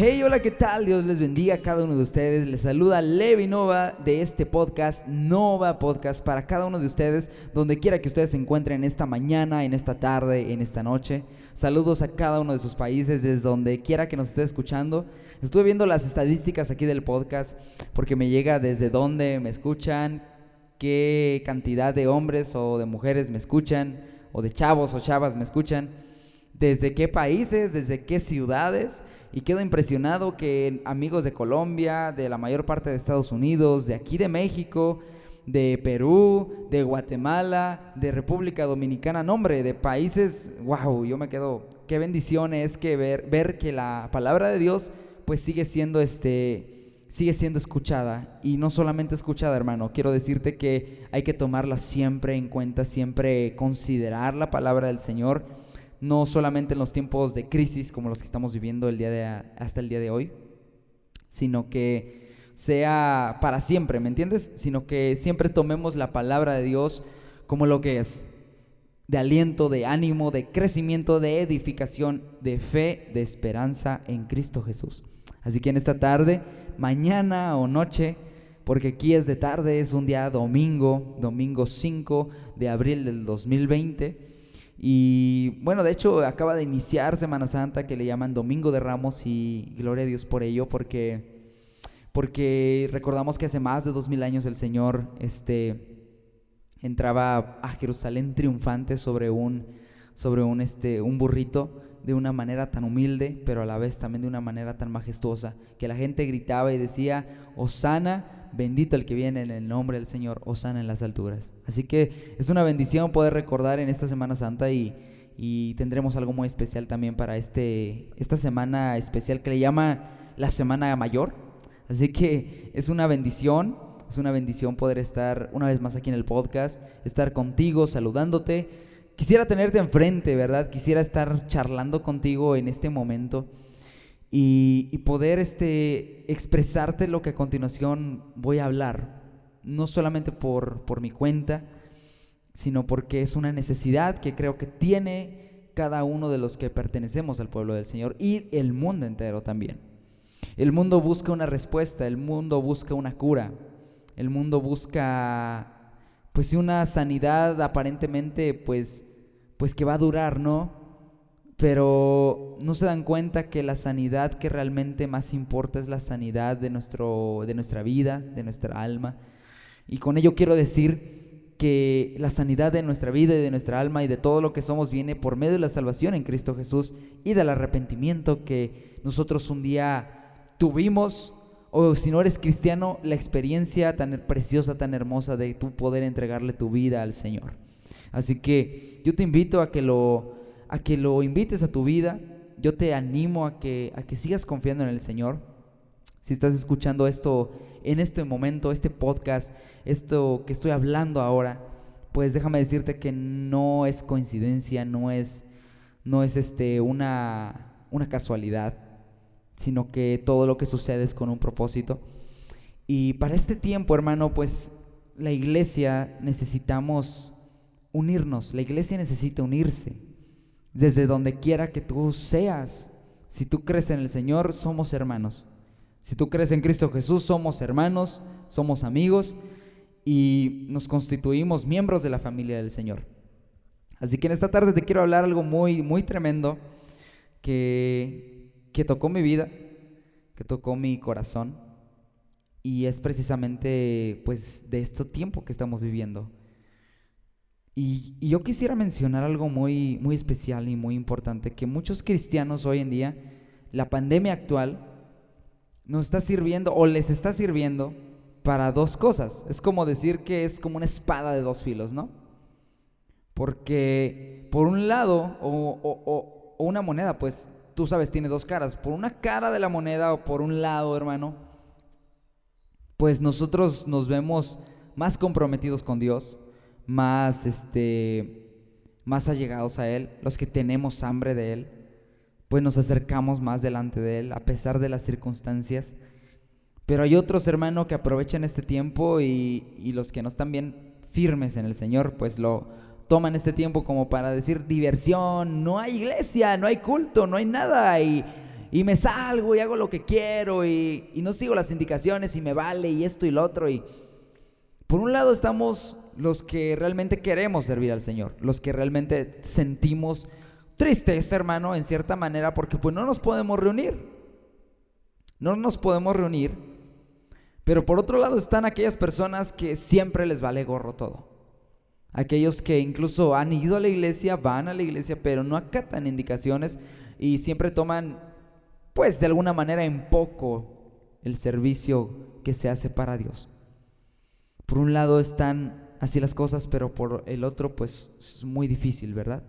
Hey, hola, ¿qué tal? Dios les bendiga a cada uno de ustedes. Les saluda Levi Nova de este podcast, Nova Podcast, para cada uno de ustedes, donde quiera que ustedes se encuentren esta mañana, en esta tarde, en esta noche. Saludos a cada uno de sus países, desde donde quiera que nos esté escuchando. Estuve viendo las estadísticas aquí del podcast, porque me llega desde dónde me escuchan, qué cantidad de hombres o de mujeres me escuchan, o de chavos o chavas me escuchan, desde qué países, desde qué ciudades y quedo impresionado que amigos de Colombia, de la mayor parte de Estados Unidos, de aquí de México, de Perú, de Guatemala, de República Dominicana, nombre, de países, wow, yo me quedo, qué bendición es que ver, ver que la palabra de Dios pues sigue siendo este sigue siendo escuchada. Y no solamente escuchada, hermano, quiero decirte que hay que tomarla siempre en cuenta, siempre considerar la palabra del Señor no solamente en los tiempos de crisis como los que estamos viviendo el día de, hasta el día de hoy, sino que sea para siempre, ¿me entiendes? Sino que siempre tomemos la palabra de Dios como lo que es, de aliento, de ánimo, de crecimiento, de edificación, de fe, de esperanza en Cristo Jesús. Así que en esta tarde, mañana o noche, porque aquí es de tarde, es un día domingo, domingo 5 de abril del 2020, y bueno, de hecho acaba de iniciar Semana Santa que le llaman Domingo de Ramos y gloria a Dios por ello porque, porque recordamos que hace más de dos mil años el Señor este, entraba a Jerusalén triunfante sobre un, sobre un, este, un burrito de una manera tan humilde, pero a la vez también de una manera tan majestuosa, que la gente gritaba y decía, Osana bendito el que viene en el nombre del Señor, Osana en las alturas. Así que es una bendición poder recordar en esta Semana Santa y, tendremos algo muy especial también para este, esta semana especial que le llama la Semana Mayor. Así que es una bendición, es una bendición poder estar una vez más aquí en el podcast, estar contigo, saludándote. Quisiera tenerte enfrente, ¿verdad? Quisiera estar charlando contigo en este momento y, poder este, expresarte lo que a continuación voy a hablar, no solamente por, por mi cuenta, sino porque es una necesidad que creo que tiene cada uno de los que pertenecemos al pueblo del Señor y el mundo entero también. El mundo busca una respuesta, el mundo busca una cura, el mundo busca pues una sanidad aparentemente pues pues que va a durar, ¿no? Pero no se dan cuenta que la sanidad que realmente más importa es la sanidad de, nuestro, de nuestra vida, de nuestra alma. Y con ello quiero decir que la sanidad de nuestra vida y de nuestra alma y de todo lo que somos viene por medio de la salvación en Cristo Jesús y del arrepentimiento que nosotros un día tuvimos, o si no eres cristiano, la experiencia tan preciosa, tan hermosa de tu poder entregarle tu vida al Señor. Así que yo te invito a que lo a que lo invites a tu vida. Yo te animo a que, a que sigas confiando en el Señor. Si estás escuchando esto en este momento, este podcast, esto que estoy hablando ahora, pues déjame decirte que no es coincidencia, no es, no es este, una, una casualidad, sino que todo lo que sucede es con un propósito. Y para este tiempo, hermano, pues la iglesia necesitamos unirnos, la iglesia necesita unirse desde donde quiera que tú seas. Si tú crees en el Señor, somos hermanos. Si tú crees en Cristo Jesús, somos hermanos, somos amigos y nos constituimos miembros de la familia del Señor. Así que en esta tarde te quiero hablar algo muy, muy tremendo que, que tocó mi vida, que tocó mi corazón y es precisamente pues de este tiempo que estamos viviendo. Y, yo quisiera mencionar algo muy, muy especial y muy importante, que muchos cristianos hoy en día, la pandemia actual, nos está sirviendo o les está sirviendo para dos cosas. Es como decir que es como una espada de dos filos, ¿no? Porque por un lado, o, o una moneda, pues tú sabes, tiene dos caras. Por una cara de la moneda o por un lado, hermano, pues nosotros nos vemos más comprometidos con Dios, más este más allegados a él, los que tenemos hambre de él, pues nos acercamos más delante de él a pesar de las circunstancias. Pero hay otros hermanos que aprovechan este tiempo y, y los que no están bien firmes en el Señor, pues lo toman este tiempo como para decir diversión, no hay iglesia, no hay culto, no hay nada y y me salgo y hago lo que quiero y, no sigo las indicaciones y me vale y esto y lo otro. Y por un lado estamos los que realmente queremos servir al Señor, los que realmente sentimos tristeza, hermano, en cierta manera, porque pues no nos podemos reunir. No nos podemos reunir. Pero por otro lado están aquellas personas que siempre les vale gorro todo. Aquellos que incluso han ido a la iglesia, van a la iglesia, pero no acatan indicaciones y siempre toman pues de alguna manera en poco el servicio que se hace para Dios. Por un lado están así las cosas, pero por el otro pues es muy difícil, ¿verdad?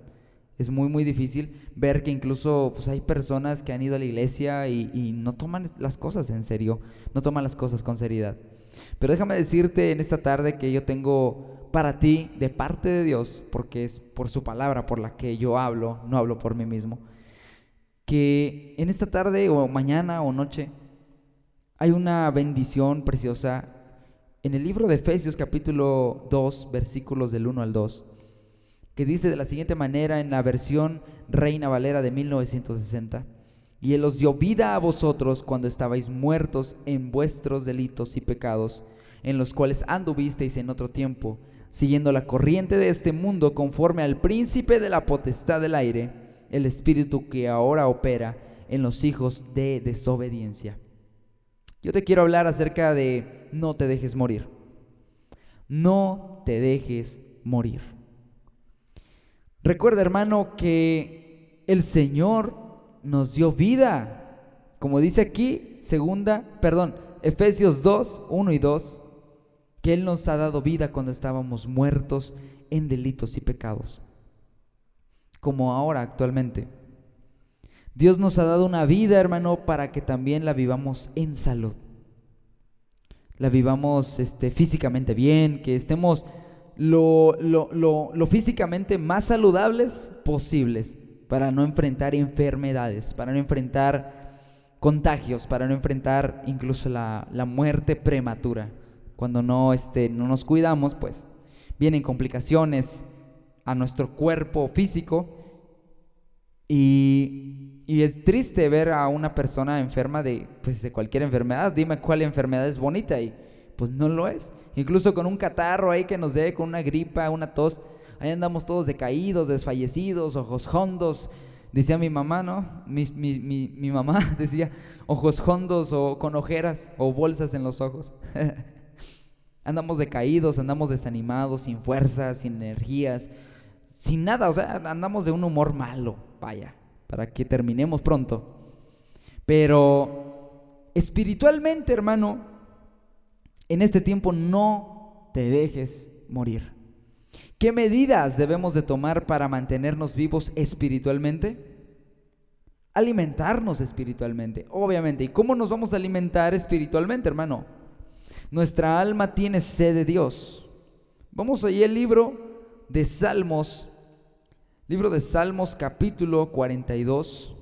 Es muy, muy difícil ver que incluso pues, hay personas que han ido a la iglesia y, y no toman las cosas en serio, no toman las cosas con seriedad. Pero déjame decirte en esta tarde que yo tengo para ti de parte de Dios, porque es por su palabra por la que yo hablo, no hablo por mí mismo que en esta tarde o mañana o noche hay una bendición preciosa en el libro de Efesios capítulo 2 versículos del 1 al 2 que dice de la siguiente manera en la versión Reina Valera de 1960 y Él os dio vida a vosotros cuando estabais muertos en vuestros delitos y pecados, en los cuales anduvisteis en otro tiempo, siguiendo la corriente de este mundo conforme al príncipe de la potestad del aire el espíritu que ahora opera en los hijos de desobediencia. Yo te quiero hablar acerca de no te dejes morir. No te dejes morir. Recuerda, hermano, que el Señor nos dio vida. Como dice aquí, segunda, perdón, Efesios 2, 1 y 2, que Él nos ha dado vida cuando estábamos muertos en delitos y pecados como ahora actualmente. Dios nos ha dado una vida, hermano, para que también la vivamos en salud. La vivamos este, físicamente bien, que estemos lo, lo, lo, físicamente más saludables posibles para no enfrentar enfermedades, para no enfrentar contagios, para no enfrentar incluso la, la muerte prematura. Cuando no, este, no nos cuidamos, pues vienen complicaciones, a nuestro cuerpo físico. Y, y, es triste ver a una persona enferma de, pues, de cualquier enfermedad. Dime cuál enfermedad es bonita y pues no lo es. Incluso con un catarro ahí que nos dé, con una gripa, una tos, ahí andamos todos decaídos, desfallecidos, ojos hondos. Decía mi mamá, ¿no? Mi, mi, mi, mi mamá decía ojos hondos o con ojeras o bolsas en los ojos. andamos decaídos, andamos desanimados, sin fuerzas, sin energías, sin nada, o sea, andamos de un humor malo, vaya, para que terminemos pronto. Pero espiritualmente, hermano, en este tiempo no te dejes morir. ¿Qué medidas debemos de tomar para mantenernos vivos espiritualmente? Alimentarnos espiritualmente, obviamente. ¿Y cómo nos vamos a alimentar espiritualmente, hermano? Nuestra alma tiene sed de Dios. Vamos allí el libro de Salmos, libro de Salmos capítulo 42,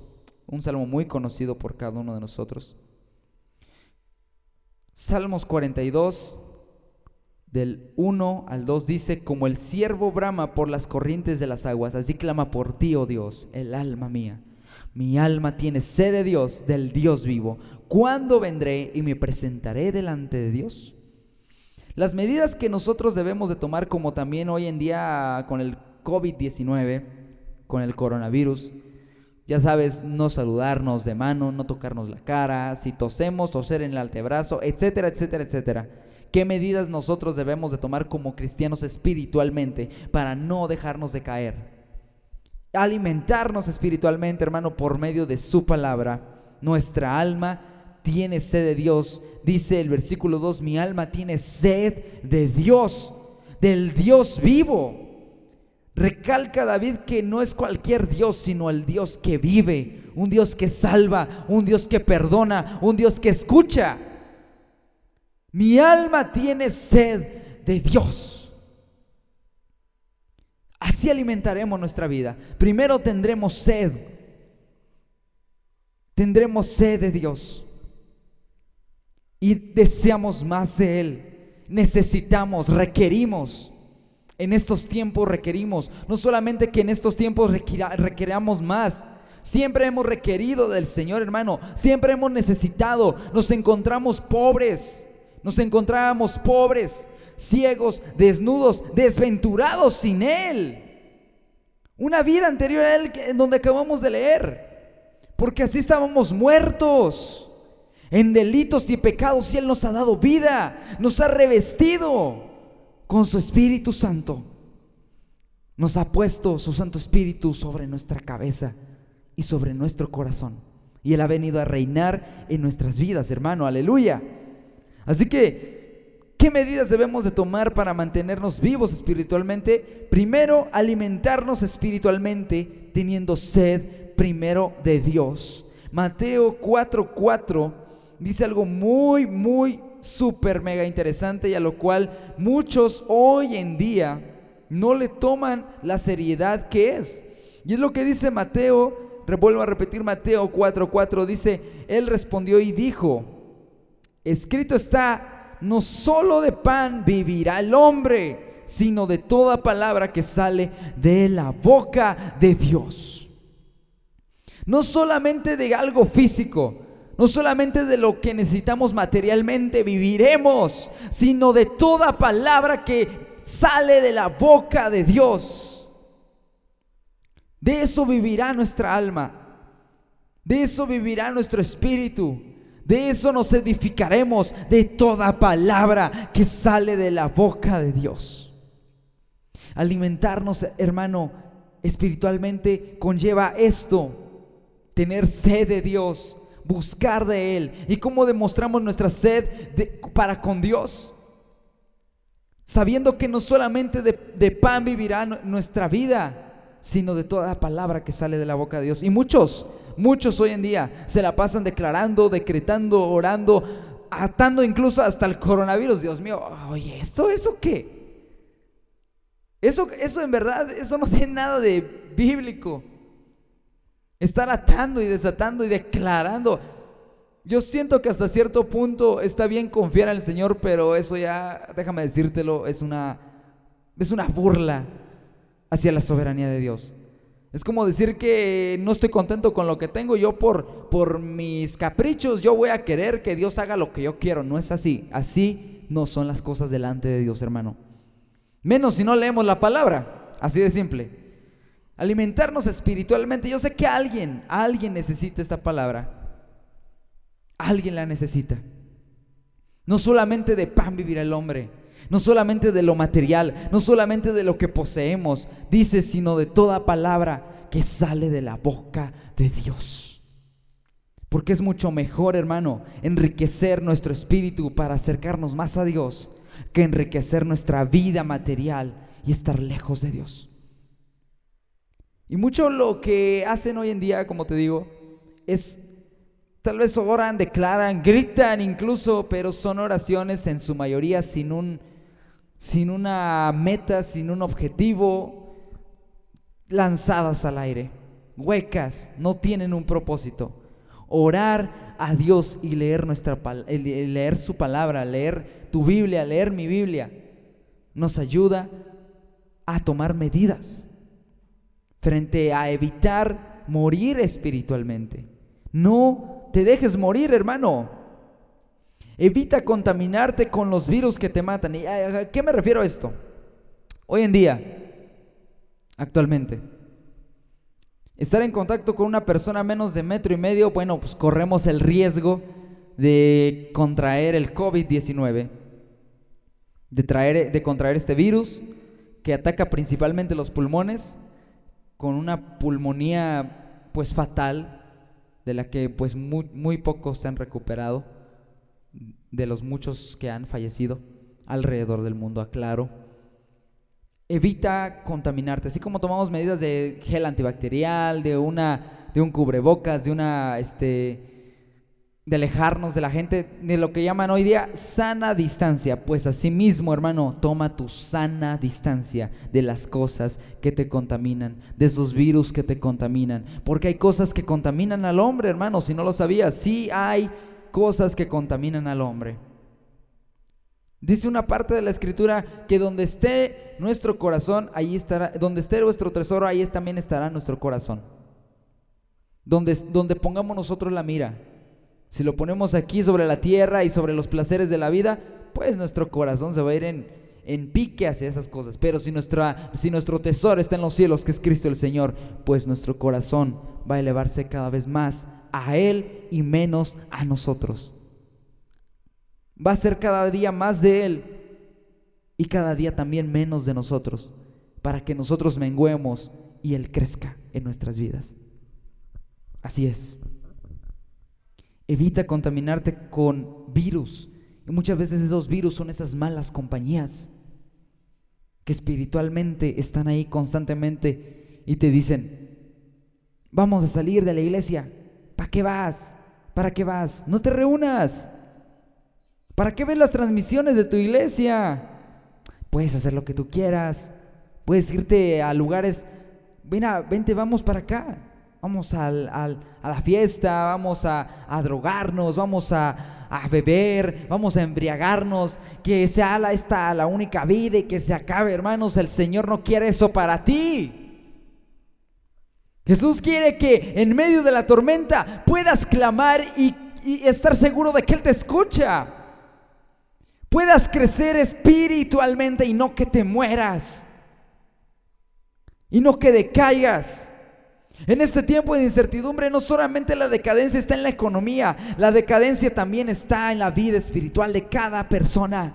un salmo muy conocido por cada uno de nosotros. Salmos 42, del 1 al 2 dice, como el siervo brama por las corrientes de las aguas, así clama por ti, oh Dios, el alma mía. Mi alma tiene sed de Dios, del Dios vivo. ¿Cuándo vendré y me presentaré delante de Dios? Las medidas que nosotros debemos de tomar, como también hoy en día con el COVID-19, con el coronavirus, ya sabes, no saludarnos de mano, no tocarnos la cara, si tosemos, toser en el antebrazo, etcétera, etcétera, etcétera. ¿Qué medidas nosotros debemos de tomar como cristianos espiritualmente para no dejarnos de caer? Alimentarnos espiritualmente, hermano, por medio de su palabra. Nuestra alma tiene sed de Dios. Dice el versículo 2, mi alma tiene sed de Dios, del Dios vivo. Recalca David que no es cualquier Dios, sino el Dios que vive, un Dios que salva, un Dios que perdona, un Dios que escucha. Mi alma tiene sed de Dios. Así alimentaremos nuestra vida. Primero tendremos sed. Tendremos sed de Dios. Y deseamos más de Él. Necesitamos, requerimos. En estos tiempos requerimos. No solamente que en estos tiempos requeramos más Siempre hemos requerido del Señor, hermano. Siempre hemos necesitado. Nos encontramos pobres. Nos encontrábamos pobres, ciegos, desnudos, desventurados sin Él. Una vida anterior a Él en donde acabamos de leer. Porque así estábamos muertos en delitos y pecados y Él nos ha dado vida. Nos ha revestido con su Espíritu Santo. Nos ha puesto su Santo Espíritu sobre nuestra cabeza y sobre nuestro corazón. Y Él ha venido a reinar en nuestras vidas, hermano, aleluya. Así que, ¿qué medidas debemos de tomar para mantenernos vivos espiritualmente? Primero, alimentarnos espiritualmente teniendo sed primero de Dios. Mateo 4:4 dice algo muy, muy, súper, mega interesante y a lo cual muchos hoy en día no le toman la seriedad que es. Y es lo que dice Mateo Revuelvo a repetir Mateo 4:4, dice, él respondió y dijo, escrito está, no solo de pan vivirá el hombre, sino de toda palabra que sale de la boca de Dios. No solamente de algo físico, no solamente de lo que necesitamos materialmente viviremos, sino de toda palabra que sale de la boca de Dios. De eso vivirá nuestra alma. De eso vivirá nuestro espíritu. De eso nos edificaremos de toda palabra que sale de la boca de Dios. Alimentarnos, hermano, espiritualmente conlleva esto. Tener sed de Dios, buscar de Él. ¿Y cómo demostramos nuestra sed para con Dios? Sabiendo que no solamente de, de pan vivirá nuestra vida, sino de toda palabra que sale de la boca de Dios. Y muchos, muchos hoy en día se la pasan declarando, decretando, orando, atando incluso hasta el coronavirus. Dios mío, oye, ¿esto, eso qué? Eso, eso en verdad, eso no tiene nada de bíblico. Estar atando y desatando y declarando. Yo siento que hasta cierto punto está bien confiar en el Señor, pero eso ya, déjame decírtelo, es una, es una burla hacia la soberanía de Dios. Es como decir que no estoy contento con lo que tengo, yo por, por mis caprichos, yo voy a querer que Dios haga lo que yo quiero. No es así. Así no son las cosas delante de Dios, hermano. Menos si no leemos la palabra. Así de simple. Alimentarnos espiritualmente. Yo sé que alguien, alguien necesita esta palabra. Alguien la necesita. No solamente de pan vivirá el hombre, no solamente de lo material, no solamente de lo que poseemos, dice, sino de toda palabra que sale de la boca de Dios. Porque es mucho mejor, hermano, enriquecer nuestro espíritu para acercarnos más a Dios que enriquecer nuestra vida material y estar lejos de Dios. Y mucho lo que hacen hoy en día, como te digo, es tal vez oran, declaran, gritan incluso, pero son oraciones en su mayoría sin un sin una meta, sin un objetivo, lanzadas al aire, huecas, no tienen un propósito. Orar a Dios y leer, nuestra, leer su palabra, leer tu Biblia, leer mi Biblia, nos ayuda a tomar medidas frente a evitar morir espiritualmente. No te dejes morir, hermano. Evita contaminarte con los virus que te matan. ¿Y a qué me refiero a esto? Hoy en día, actualmente, estar en contacto con una persona menos de metro y medio, bueno, pues corremos el riesgo de contraer el COVID-19, de, de contraer este virus que ataca principalmente los pulmones, con una pulmonía pues fatal, de la que pues muy, muy pocos se han recuperado de los muchos que han fallecido alrededor del mundo, aclaro. Evita contaminarte, así como tomamos medidas de gel antibacterial, de una de un cubrebocas, de una este de alejarnos de la gente, de lo que llaman hoy día sana distancia. Pues asimismo, hermano, toma tu sana distancia de las cosas que te contaminan, de esos virus que te contaminan. Porque hay cosas que contaminan al hombre, hermano, si no lo sabías. Sí hay cosas que contaminan al hombre. Dice una parte de la escritura que donde esté nuestro corazón, ahí estará, donde esté nuestro tesoro, ahí también estará nuestro corazón. Donde, donde pongamos nosotros la mira. Si lo ponemos aquí sobre la tierra y sobre los placeres de la vida, pues nuestro corazón se va a ir en, en pique hacia esas cosas. Pero si, si nuestro tesoro está en los cielos, que es Cristo el Señor, pues nuestro corazón va a elevarse cada vez más a Él y menos a nosotros. Va a ser cada día más de Él y cada día también menos de nosotros, para que nosotros menguemos y Él crezca en nuestras vidas. Así es. Evita contaminarte con virus. Y muchas veces esos virus son esas malas compañías que espiritualmente están ahí constantemente y te dicen, vamos a salir de la iglesia. ¿Para qué vas? ¿Para qué vas? No te reúnas. ¿Para qué ves las transmisiones de tu iglesia? Puedes hacer lo que tú quieras. Puedes irte a lugares. Mira, vente, vamos para acá. Vamos a la fiesta, vamos a, drogarnos, vamos a, beber, vamos a embriagarnos, que sea la, esta la única vida y que se acabe, hermanos. El Señor no quiere eso para ti. Jesús quiere que en medio de la tormenta puedas clamar y, y estar seguro de que Él te escucha. Puedas crecer espiritualmente y no que te mueras. Y no que decaigas. En este tiempo de incertidumbre no solamente la decadencia está en la economía, la decadencia también está en la vida espiritual de cada persona.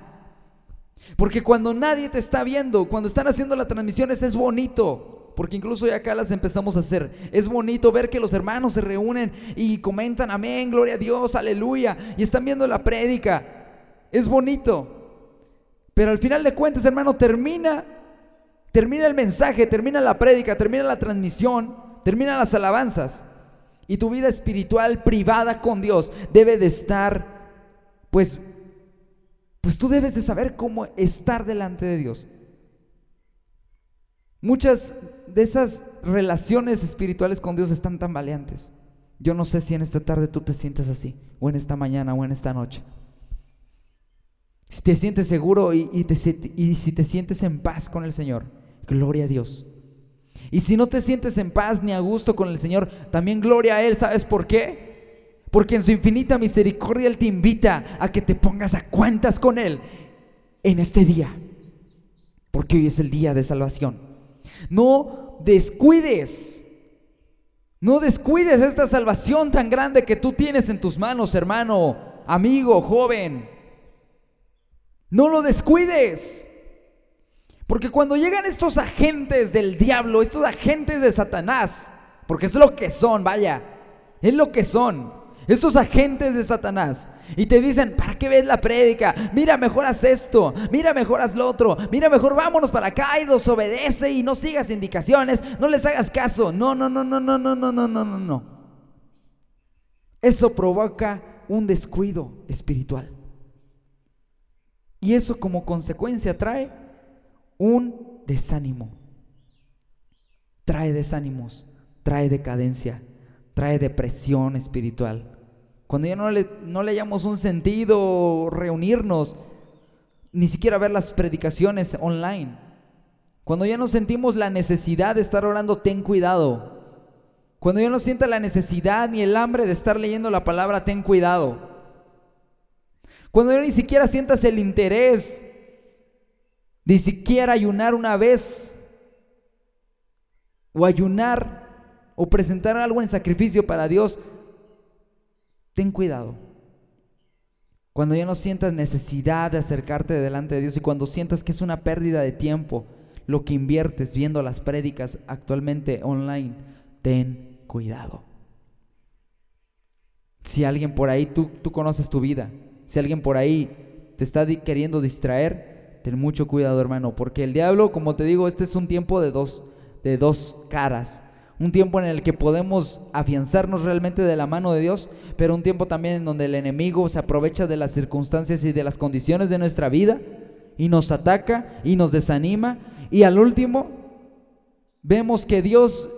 Porque cuando nadie te está viendo, cuando están haciendo las transmisiones es bonito, porque incluso ya acá las empezamos a hacer. Es bonito ver que los hermanos se reúnen y comentan amén, gloria a Dios, aleluya, y están viendo la prédica. Es bonito. Pero al final de cuentas, hermano, termina termina el mensaje, termina la prédica, termina la transmisión terminan las alabanzas y tu vida espiritual privada con Dios debe de estar, pues, pues tú debes de saber cómo estar delante de Dios. Muchas de esas relaciones espirituales con Dios están tan valientes. Yo no sé si en esta tarde tú te sientes así, o en esta mañana, o en esta noche. Si te sientes seguro y, y si te sientes en paz con el Señor, gloria a Dios. Y si no te sientes en paz ni a gusto con el Señor, también gloria a Él. ¿Sabes por qué? Porque en su infinita misericordia Él te invita a que te pongas a cuentas con Él en este día. Porque hoy es el día de salvación. No descuides. No descuides esta salvación tan grande que tú tienes en tus manos, hermano, amigo, joven. No lo descuides. Porque cuando llegan estos agentes del diablo, estos agentes de Satanás, porque es lo que son, vaya, es lo que son, estos agentes de Satanás, y te dicen, ¿para qué ves la prédica? Mira, mejor haz esto, mira, mejor haz lo otro, mira, mejor vámonos para acá y obedece y no sigas indicaciones, no les hagas caso. No, no, no, no, no, no, no, no, no, no. Eso provoca un descuido espiritual. Y eso como consecuencia trae un desánimo. Trae desánimos, trae decadencia, trae depresión espiritual. Cuando ya no le, no le hayamos un sentido reunirnos, ni siquiera ver las predicaciones online. Cuando ya no sentimos la necesidad de estar orando, ten cuidado. Cuando ya no sienta la necesidad ni el hambre de estar leyendo la palabra, ten cuidado. Cuando ya ni siquiera sientas el interés ni siquiera ayunar una vez o ayunar o presentar algo en sacrificio para Dios, ten cuidado. Cuando ya no sientas necesidad de acercarte delante de Dios y cuando sientas que es una pérdida de tiempo lo que inviertes viendo las prédicas actualmente online, ten cuidado. Si alguien por ahí, tú, tú conoces tu vida, si alguien por ahí te está queriendo distraer, ten mucho cuidado, hermano, porque el diablo, como te digo, este es un tiempo de dos, de dos caras. un tiempo en el que podemos afianzarnos realmente de la mano de Dios, pero un tiempo también en donde el enemigo se aprovecha de las circunstancias y de las condiciones de nuestra vida y nos ataca y nos desanima y al último vemos que Dios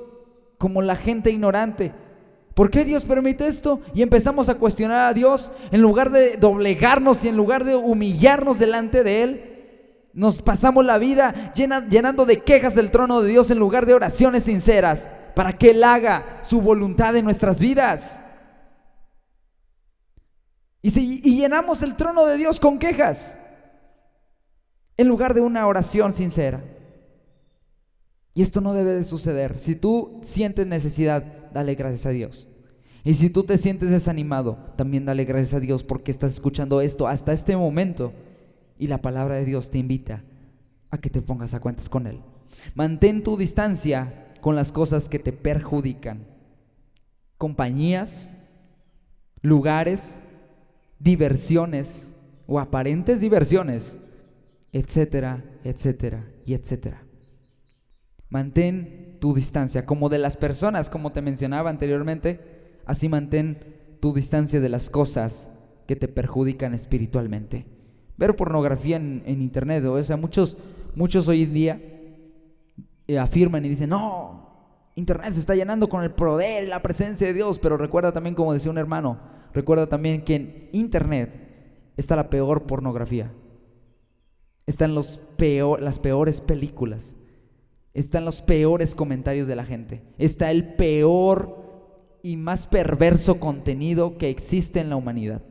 como la gente ignorante ¿Por qué Dios permite esto? Y empezamos a cuestionar a Dios en lugar de doblegarnos y en lugar de humillarnos delante de Él. Nos pasamos la vida llenando de quejas del trono de Dios en lugar de oraciones sinceras para que Él haga su voluntad en nuestras vidas. Y, si, y llenamos el trono de Dios con quejas en lugar de una oración sincera. Y esto no debe de suceder. Si tú sientes necesidad, dale gracias a Dios. Y si tú te sientes desanimado, también dale gracias a Dios porque estás escuchando esto hasta este momento. Y la palabra de Dios te invita a que te pongas a cuentas con Él. Mantén tu distancia con las cosas que te perjudican. Compañías, lugares, diversiones o aparentes diversiones, etcétera, etcétera y etcétera. Mantén tu distancia, como de las personas, como te mencionaba anteriormente, así mantén tu distancia de las cosas que te perjudican espiritualmente. Ver pornografía en, internet, o sea, muchos, muchos hoy en día eh, afirman y dicen, no, internet se está llenando con el poder y la presencia de Dios, pero recuerda también, como decía un hermano, recuerda también que en internet está la peor pornografía, están los peor, las peores películas. Están los peores comentarios de la gente, está el peor y más perverso contenido que existe en la humanidad.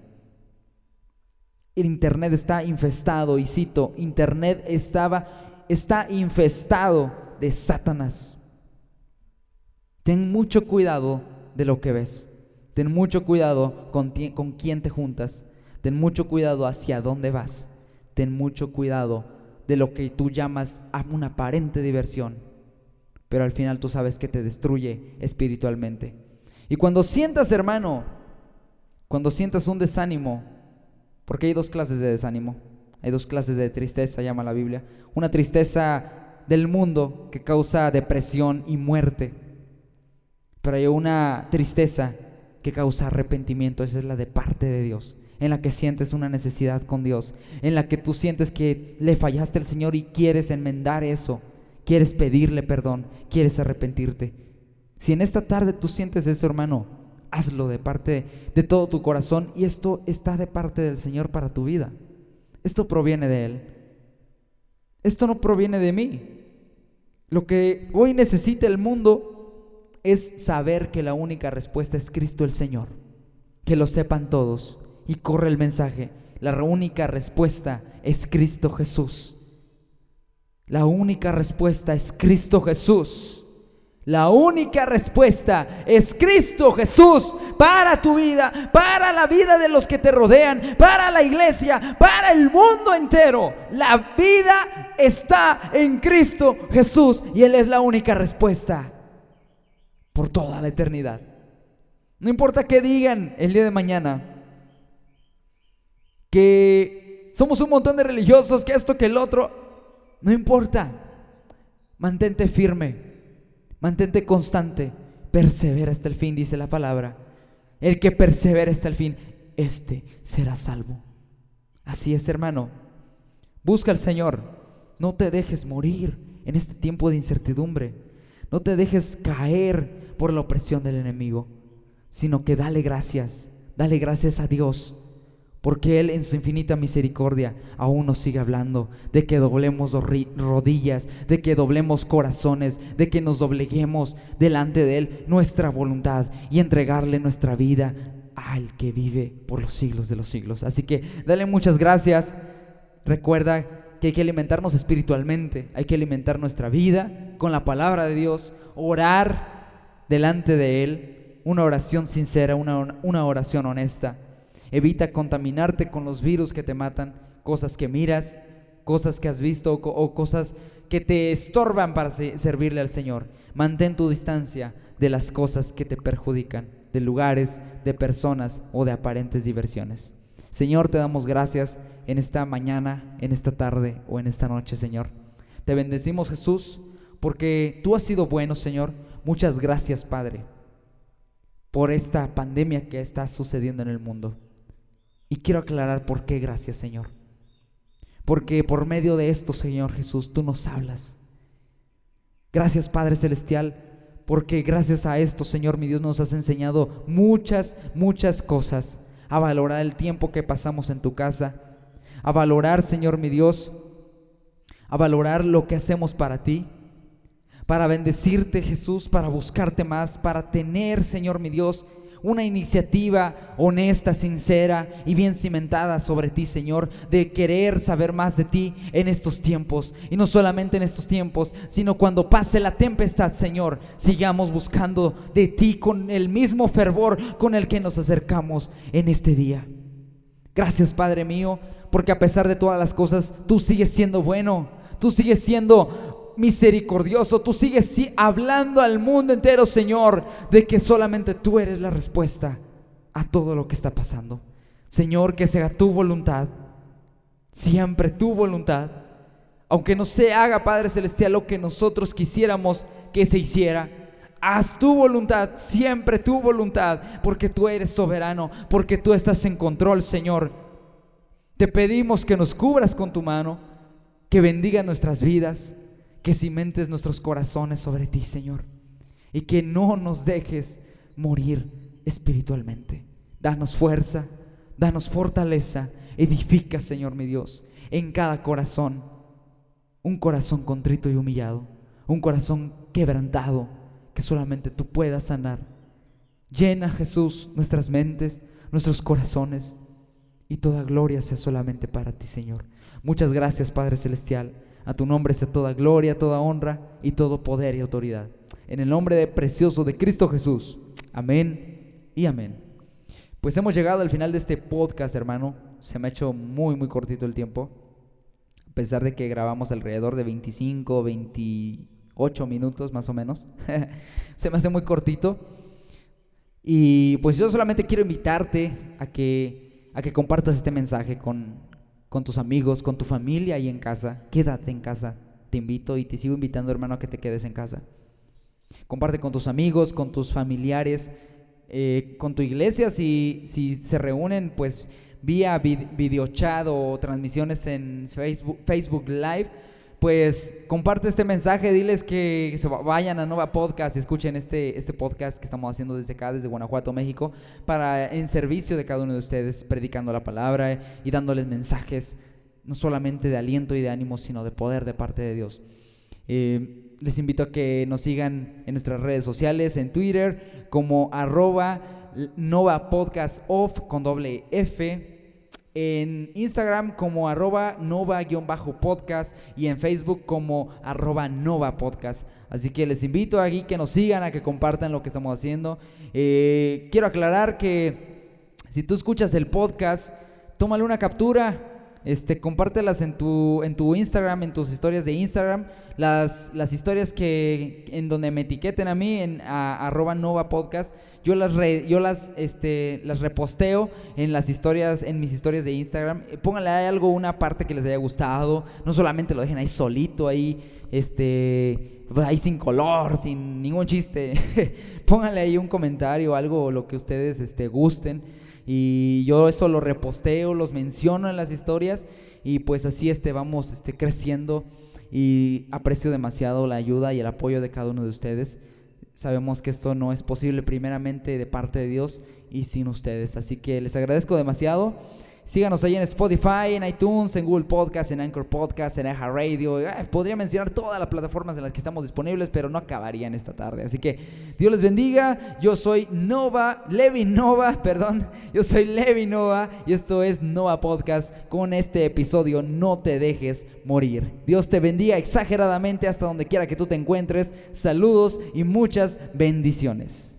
El Internet está infestado, y cito, Internet estaba, está infestado de Satanás. Ten mucho cuidado de lo que ves. Ten mucho cuidado con, con quién te juntas. Ten mucho cuidado hacia dónde vas. Ten mucho cuidado de lo que tú llamas una aparente diversión, pero al final tú sabes que te destruye espiritualmente. Y cuando sientas, hermano, cuando sientas un desánimo, porque hay dos clases de desánimo, hay dos clases de tristeza, llama la Biblia, una tristeza del mundo que causa depresión y muerte, pero hay una tristeza que causa arrepentimiento, esa es la de parte de Dios en la que sientes una necesidad con Dios, en la que tú sientes que le fallaste al Señor y quieres enmendar eso, quieres pedirle perdón, quieres arrepentirte. Si en esta tarde tú sientes eso, hermano, hazlo de parte de todo tu corazón y esto está de parte del Señor para tu vida. Esto proviene de Él. Esto no proviene de mí. Lo que hoy necesita el mundo es saber que la única respuesta es Cristo el Señor. Que lo sepan todos y corre el mensaje. La única respuesta es Cristo Jesús. La única respuesta es Cristo Jesús. La única respuesta es Cristo Jesús para tu vida, para la vida de los que te rodean, para la iglesia, para el mundo entero. La vida está en Cristo Jesús y Él es la única respuesta por toda la eternidad. No importa qué digan el día de mañana, que somos un montón de religiosos, que esto, que el otro. No importa. Mantente firme, mantente constante, persevera hasta el fin, dice la palabra. El que persevera hasta el fin, este será salvo. Así es, hermano. Busca al Señor. No te dejes morir en este tiempo de incertidumbre. No te dejes caer por la opresión del enemigo, sino que dale gracias. Dale gracias a Dios porque Él en su infinita misericordia aún nos sigue hablando de que doblemos rodillas, de que doblemos corazones, de que nos dobleguemos delante de Él nuestra voluntad y entregarle nuestra vida al que vive por los siglos de los siglos. Así que dale muchas gracias. Recuerda que hay que alimentarnos espiritualmente, hay que alimentar nuestra vida con la palabra de Dios, orar delante de Él, una oración sincera, una, una oración honesta Evita contaminarte con los virus que te matan, cosas que miras, cosas que has visto o, cosas que te estorban para servirle al Señor. Mantén tu distancia de las cosas que te perjudican, de lugares, de personas o de aparentes diversiones. Señor, te damos gracias en esta mañana, en esta tarde o en esta noche, Señor. Te bendecimos, Jesús, porque tú has sido bueno, Señor, muchas gracias, Padre, por esta pandemia que está sucediendo en el mundo. Y quiero aclarar por qué gracias, Señor. Porque por medio de esto, Señor Jesús, tú nos hablas. Gracias, Padre Celestial, porque gracias a esto, Señor mi Dios, nos has enseñado muchas, muchas cosas. A valorar el tiempo que pasamos en tu casa. A valorar, Señor mi Dios, a valorar lo que hacemos para ti. Para bendecirte, Jesús, para buscarte más, para tener, Señor mi Dios, una iniciativa honesta, sincera y bien cimentada sobre ti, Señor, de querer saber más de ti en estos tiempos. Y no solamente en estos tiempos, sino cuando pase la tempestad, Señor, sigamos buscando de ti con el mismo fervor con el que nos acercamos en este día. Gracias, Padre mío, porque a pesar de todas las cosas, tú sigues siendo bueno, tú sigues siendo misericordioso. Tú sigues hablando al mundo entero, Señor, de que solamente tú eres la respuesta a todo lo que está pasando. Señor, que sea tu voluntad, siempre tu voluntad. Aunque no se haga, Padre Celestial, lo que nosotros quisiéramos que se hiciera. Haz tu voluntad, siempre tu voluntad, porque tú eres soberano, porque tú estás en control, Señor. Te pedimos que nos cubras con tu mano, que bendiga nuestras vidas, que cimentes nuestros corazones sobre ti, Señor, y que no nos dejes morir espiritualmente. Danos fuerza, danos fortaleza, edifica, Señor mi Dios, en cada corazón, un corazón contrito y humillado, un corazón quebrantado, que solamente tú puedas sanar. Llena, Jesús, nuestras mentes, nuestros corazones, y toda gloria sea solamente para ti, Señor. Muchas gracias, Padre Celestial. A tu nombre sea toda gloria, toda honra y todo poder y autoridad. En el nombre de precioso de Cristo Jesús. Amén y amén. Pues hemos llegado al final de este podcast, hermano. Se me ha hecho muy, muy cortito el tiempo. A pesar de que grabamos alrededor de 25, 28 minutos más o menos. Se me hace muy cortito. Y pues yo solamente quiero invitarte a que, a que compartas este mensaje con, con tus amigos, con tu familia y en casa. Quédate en casa. Te invito y te sigo invitando, hermano, a que te quedes en casa. Comparte con tus amigos, con tus familiares, eh, con tu iglesia. Si, si se reúnen, pues vía video chat o transmisiones en Facebook, Facebook Live pues comparte este mensaje, diles que se vayan a Nova Podcast, escuchen este, este podcast que estamos haciendo desde acá, desde Guanajuato, México, para en servicio de cada uno de ustedes, predicando la palabra y dándoles mensajes, no solamente de aliento y de ánimo, sino de poder de parte de Dios. Eh, les invito a que nos sigan en nuestras redes sociales, en Twitter, como arroba Nova Podcast Off con doble F en Instagram como arroba nova-podcast y en Facebook como arroba nova podcast. Así que les invito aquí que nos sigan, a que compartan lo que estamos haciendo. Eh, quiero aclarar que si tú escuchas el podcast, tómale una captura, este, compártelas en tu, en tu Instagram, en tus historias de Instagram. Las, las historias que en donde me etiqueten a mí, en arroba nova podcast yo las, yo las, este, las reposteo en las historias, en mis historias de Instagram. Eh, pónganle ahí algo, una parte que les haya gustado. No solamente lo dejen ahí solito, ahí, este, ahí sin color, sin ningún chiste. Pónganle ahí un comentario, algo, lo que ustedes este, gusten. Y yo eso lo reposteo, los menciono en las historias. Y pues así este, vamos este, creciendo. Y aprecio demasiado la ayuda y el apoyo de cada uno de ustedes. Sabemos que esto no es posible primeramente de parte de Dios y sin ustedes. Así que les agradezco demasiado. Síganos ahí en Spotify, en iTunes, en Google Podcast, en Anchor Podcast, en Eja Radio. Podría mencionar todas las plataformas en las que estamos disponibles, pero no acabaría en esta tarde. Así que Dios les bendiga. Yo soy Nova, Levi Nova, perdón. Yo soy Levi Nova y esto es Nova Podcast con este episodio No te dejes morir. Dios te bendiga exageradamente hasta donde quiera que tú te encuentres. Saludos y muchas bendiciones.